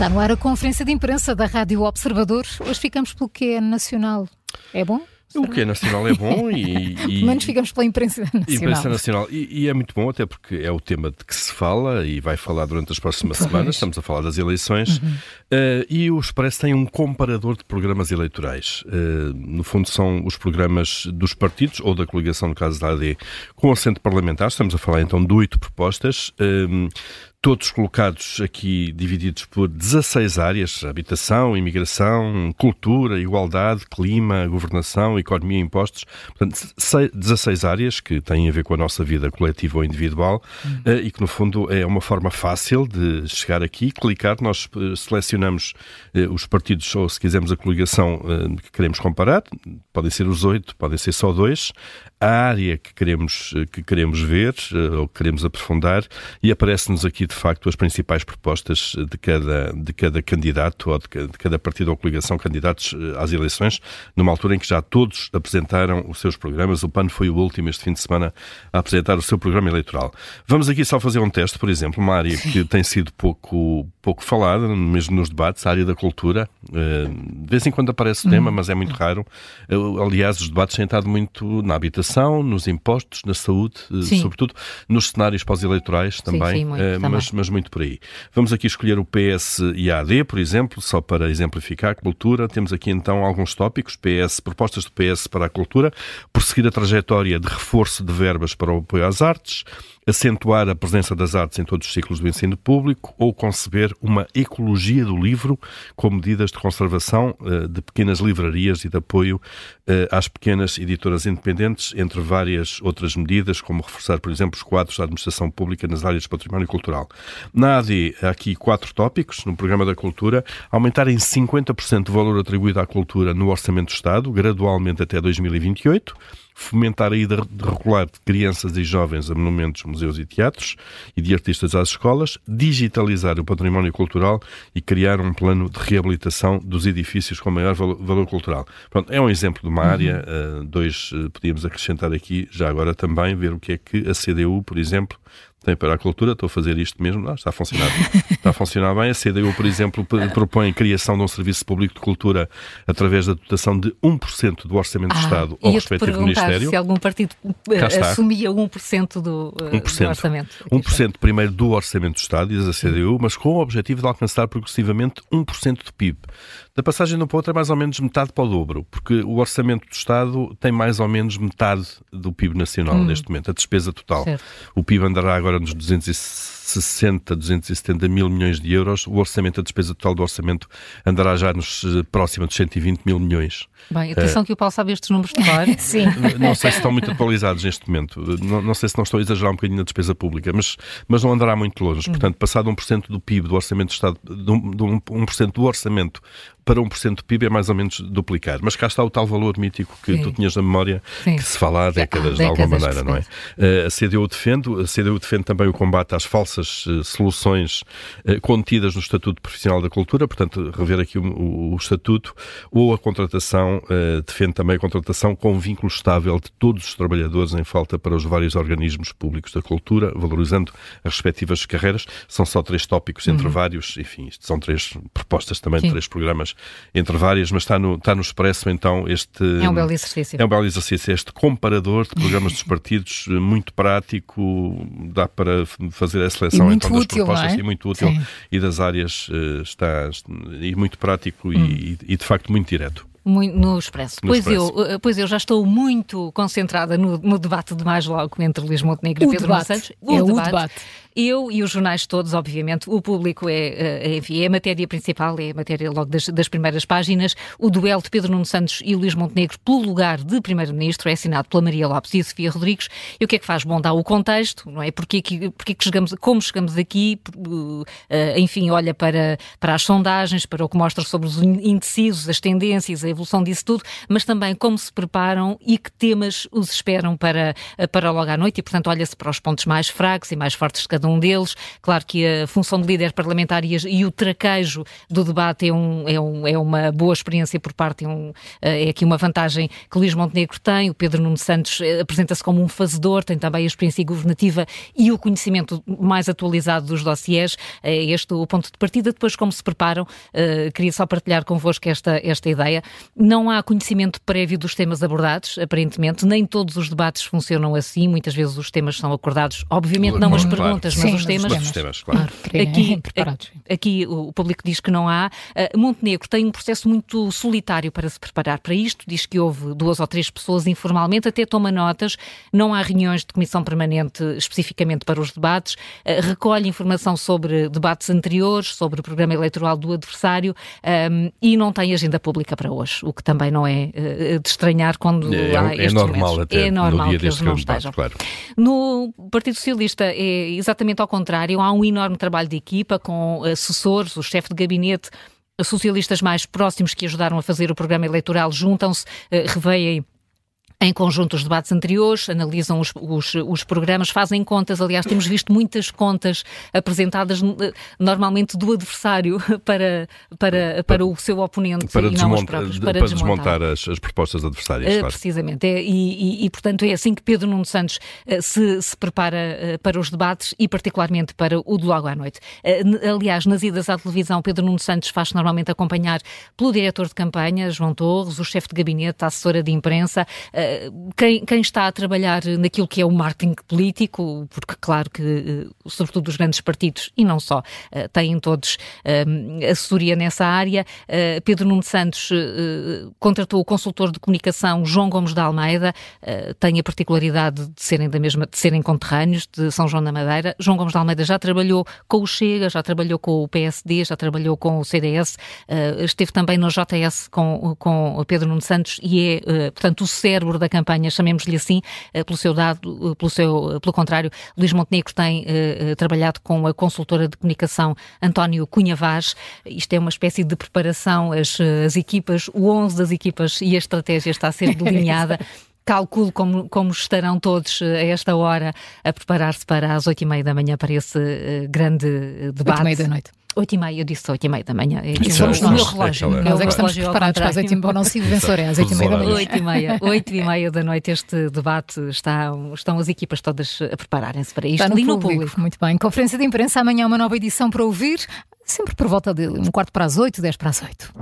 Está no ar a conferência de imprensa da Rádio Observador. Hoje ficamos pelo que é nacional. É bom? O que é nacional é bom e. e Pelo menos ficamos pela imprensa nacional. Imprensa nacional. E, e, é muito bom, até porque é o tema de que se fala e vai falar durante as próximas pois. semanas. Estamos a falar das eleições. Uhum. Uh, e o Expresso tem um comparador de programas eleitorais. Uh, no fundo, são os programas dos partidos ou da coligação, no caso da AD, com assento parlamentar. Estamos a falar então de oito propostas. Uh, todos colocados aqui divididos por 16 áreas: habitação, imigração, cultura, igualdade, clima, governação, economia e impostos. Portanto, 16 áreas que têm a ver com a nossa vida coletiva ou individual uhum. e que, no fundo, é uma forma fácil de chegar aqui, clicar. Nós eh, selecionamos eh, os partidos ou, se quisermos, a coligação que queremos comparar. Podem ser os oito, podem ser só dois. A área que queremos, que queremos ver ou que queremos aprofundar e aparece-nos aqui de facto as principais propostas de cada, de cada candidato ou de, de cada partido ou coligação candidatos eh, às eleições, numa altura em que já todos apresentaram os seus programas. O PAN foi o último este fim de semana a apresentar o seu programa eleitoral. Vamos aqui só fazer um teste, por exemplo, uma área que tem sido pouco, pouco falada, mesmo nos debates, a área da cultura. Eh, de vez em quando aparece o tema, uhum. mas é muito raro. Eh, aliás, os debates têm estado muito na habitação, nos impostos, na saúde, Sim. sobretudo nos cenários pós-eleitorais também. Sim, sim, muito, mas, também mas, muito por aí. Vamos aqui escolher o PS e a AD, por exemplo, só para exemplificar cultura. Temos aqui então alguns tópicos, PS, propostas do PS para a cultura, prosseguir a trajetória de reforço de verbas para o apoio às artes, acentuar a presença das artes em todos os ciclos do ensino público ou conceber uma ecologia do livro com medidas de conservação uh, de pequenas livrarias e de apoio uh, às pequenas editoras independentes, entre várias outras medidas, como reforçar, por exemplo, os quadros da administração pública nas áreas de património cultural. Na AD, há aqui quatro tópicos no programa da cultura. Aumentar em 50% o valor atribuído à cultura no Orçamento do Estado, gradualmente até 2028 fomentar a ida regular de crianças e jovens a monumentos, museus e teatros e de artistas às escolas, digitalizar o património cultural e criar um plano de reabilitação dos edifícios com maior valor, cultural. Pronto, é um exemplo de uma uhum. área, uh, dois uh, podíamos acrescentar aqui, já agora também, ver o que é que a CDU, por exemplo, tem para a cultura, estou a fazer isto mesmo, não, está a funcionar. está a funcionar bem. A CDU, por exemplo, propõe a criação de um serviço público de cultura através da dotação de 1% do Orçamento ah, do Estado ao respectivo Ministério. se algum partido eh, assumia 1% do, 1%, do orçamento. 1% primeiro do Orçamento do Estado, diz a CDU, mas com o objetivo de alcançar progressivamente 1% do PIB. Da passagem de um para o outro é mais ou menos metade para o dobro, porque o orçamento do Estado tem mais ou menos metade do PIB nacional hum. neste momento, a despesa total. Certo. O PIB andará agora nos 260 260, 270 mil milhões de euros, o orçamento, a despesa total do orçamento andará já nos eh, próximo de 120 mil milhões. Bem, atenção uh, que o Paulo sabe estes números de cor. Sim. Não sei se estão muito atualizados neste momento, não, não, sei se não estou a exagerar um bocadinho na despesa pública, mas, mas não andará muito longe. Hum. Portanto, passado 1% do PIB, do orçamento do Estado, de 1% do orçamento para 1% do PIB é mais ou menos duplicar. Mas cá está o tal valor mítico que Sim. tu tinhas na memória, Sim. que se fala há décadas, há décadas de alguma maneira, não é? Uh, a CDU defende, a CDU defende também o combate às falsas essas eh, soluções eh, contidas no Estatuto Profissional da Cultura, portanto, rever aqui o, o Estatuto, ou a contratação, eh, defende também a contratação com vínculo estável de todos os trabalhadores em falta para os vários organismos públicos da cultura, valorizando as respectivas carreiras. São só três tópicos entre uhum. vários, enfim, isto são três propostas também, Sim. três programas entre várias, mas está no, está no Expresso então este... É um belo exercício. É um belo exercício, este comparador de programas dos partidos, muito prático, dá para fazer essa seleção então, das útil, propostas é? e muito útil Sim. e das áreas uh, está, e muito prático hum. e, e, de facto muito direto. Muito, no Expresso. No pois, Expresso. Eu, eh, pois eu já estou muito concentrada no, no debate de mais logo entre Luís Montenegro e Pedro debate. Santos. O, é debate. o debate. Eu e os jornais todos, obviamente, o público é, eh, enfim, é a matéria principal, é a matéria logo das, das primeiras páginas. O duelo de Pedro Nuno Santos e Luís Montenegro pelo lugar de Primeiro-Ministro é assinado pela Maria Lopes e Sofia Rodrigues. E o que é que faz? Bom, dá o contexto, não é? Porque, porque que chegamos, como chegamos aqui, uh, enfim, olha para, para as sondagens, para o que mostra sobre os indecisos, as tendências, a evolução disso tudo, mas também como se preparam e que temas os esperam para, para logo à noite e, portanto, olha-se para os pontos mais fracos e mais fortes de cada um deles. Claro que a função de líder parlamentar e, e o traquejo do debate é, um, é, um, é uma boa experiência por parte, é, um, é aqui uma vantagem que Luís Montenegro tem. O Pedro Nuno Santos eh, apresenta-se como um fazedor, tem também a experiência governativa e o conhecimento mais atualizado dos dossiers. É este o ponto de partida. Depois, como se preparam, uh, queria só partilhar convosco esta, esta ideia. Não há conhecimento prévio dos temas abordados, aparentemente. Nem todos os debates funcionam assim. Muitas vezes os temas são acordados, obviamente não as perguntas, mas Sim, os temas. Mas os temas claro. Aqui, aqui o público diz que não há. Uh, Montenegro tem um processo muito solitário para se preparar para isto. Diz que houve duas ou três pessoas informalmente, até toma notas. Não há reuniões de comissão permanente especificamente para os debates. Uh, recolhe informação sobre debates anteriores, sobre o programa eleitoral do adversário um, e não tem agenda pública para hoje, o que também não é uh, de estranhar quando é, há é normal momentos. até é normal no dia que eles não estejam. Claro. No Partido Socialista é exatamente ao contrário, há um enorme trabalho de equipa com assessores, o chefe de gabinete, socialistas mais próximos que ajudaram a fazer o programa eleitoral juntam-se, uh, reveem em conjunto os debates anteriores, analisam os, os, os, programas, fazem contas. Aliás, temos visto muitas contas apresentadas eh, normalmente do adversário para, para, para o seu oponente para e não os próprios. Para, para desmontar, desmontar as, as, propostas adversárias. Uh, claro. Precisamente. É, e, e, e, portanto, é assim que Pedro Nuno Santos uh, se, se prepara para os debates e, particularmente, para o de logo à noite. aliás, nas idas à televisão, Pedro Nuno Santos faz normalmente acompanhar pelo diretor de campanha, João Torres, o chefe de gabinete, a assessora de imprensa quem, quem, está a trabalhar naquilo que é o marketing político, porque claro que, eh, sobretudo os grandes partidos, e não só, eh, têm todos eh, assessoria nessa área. Pedro Nuno Santos contratou o consultor de comunicação João Gomes de Almeida, tem a particularidade de serem da mesma, de serem conterrâneos de São João da Madeira. João Gomes de Almeida já trabalhou com o Chega, já trabalhou com o PSD, já trabalhou com o CDS, esteve também no JS com, com Pedro Nuno Santos e é, portanto, o cérebro da campanha, chamemos-lhe assim, eh, pelo seu dado, eh, pelo seu, eh, pelo contrário, Luís Montenegro tem uh, trabalhado com a consultora de comunicação António Cunha Vaz. Isto é uma espécie de preparação, as, as equipas, o 11 das equipas e a estratégia está a ser delineada. calculo como, como estarão todos a esta hora a preparar-se para as oito e meia da manhã para esse grande debate. Oito e meia da noite. Oito e meia, eu disse oito e meia da manhã. Somos no meu relógio. Nós é que estamos preparados para as oito e meia. Não sigo vencedor, é às oito e meia da manhã. Oito e meia, oito e meia da noite este debate, está, estão as equipas todas a prepararem-se para isto. Está no, público. no público. Muito bem. Conferência de imprensa, amanhã uma nova edição para ouvir, sempre por volta de um quarto para as oito, dez para as oito.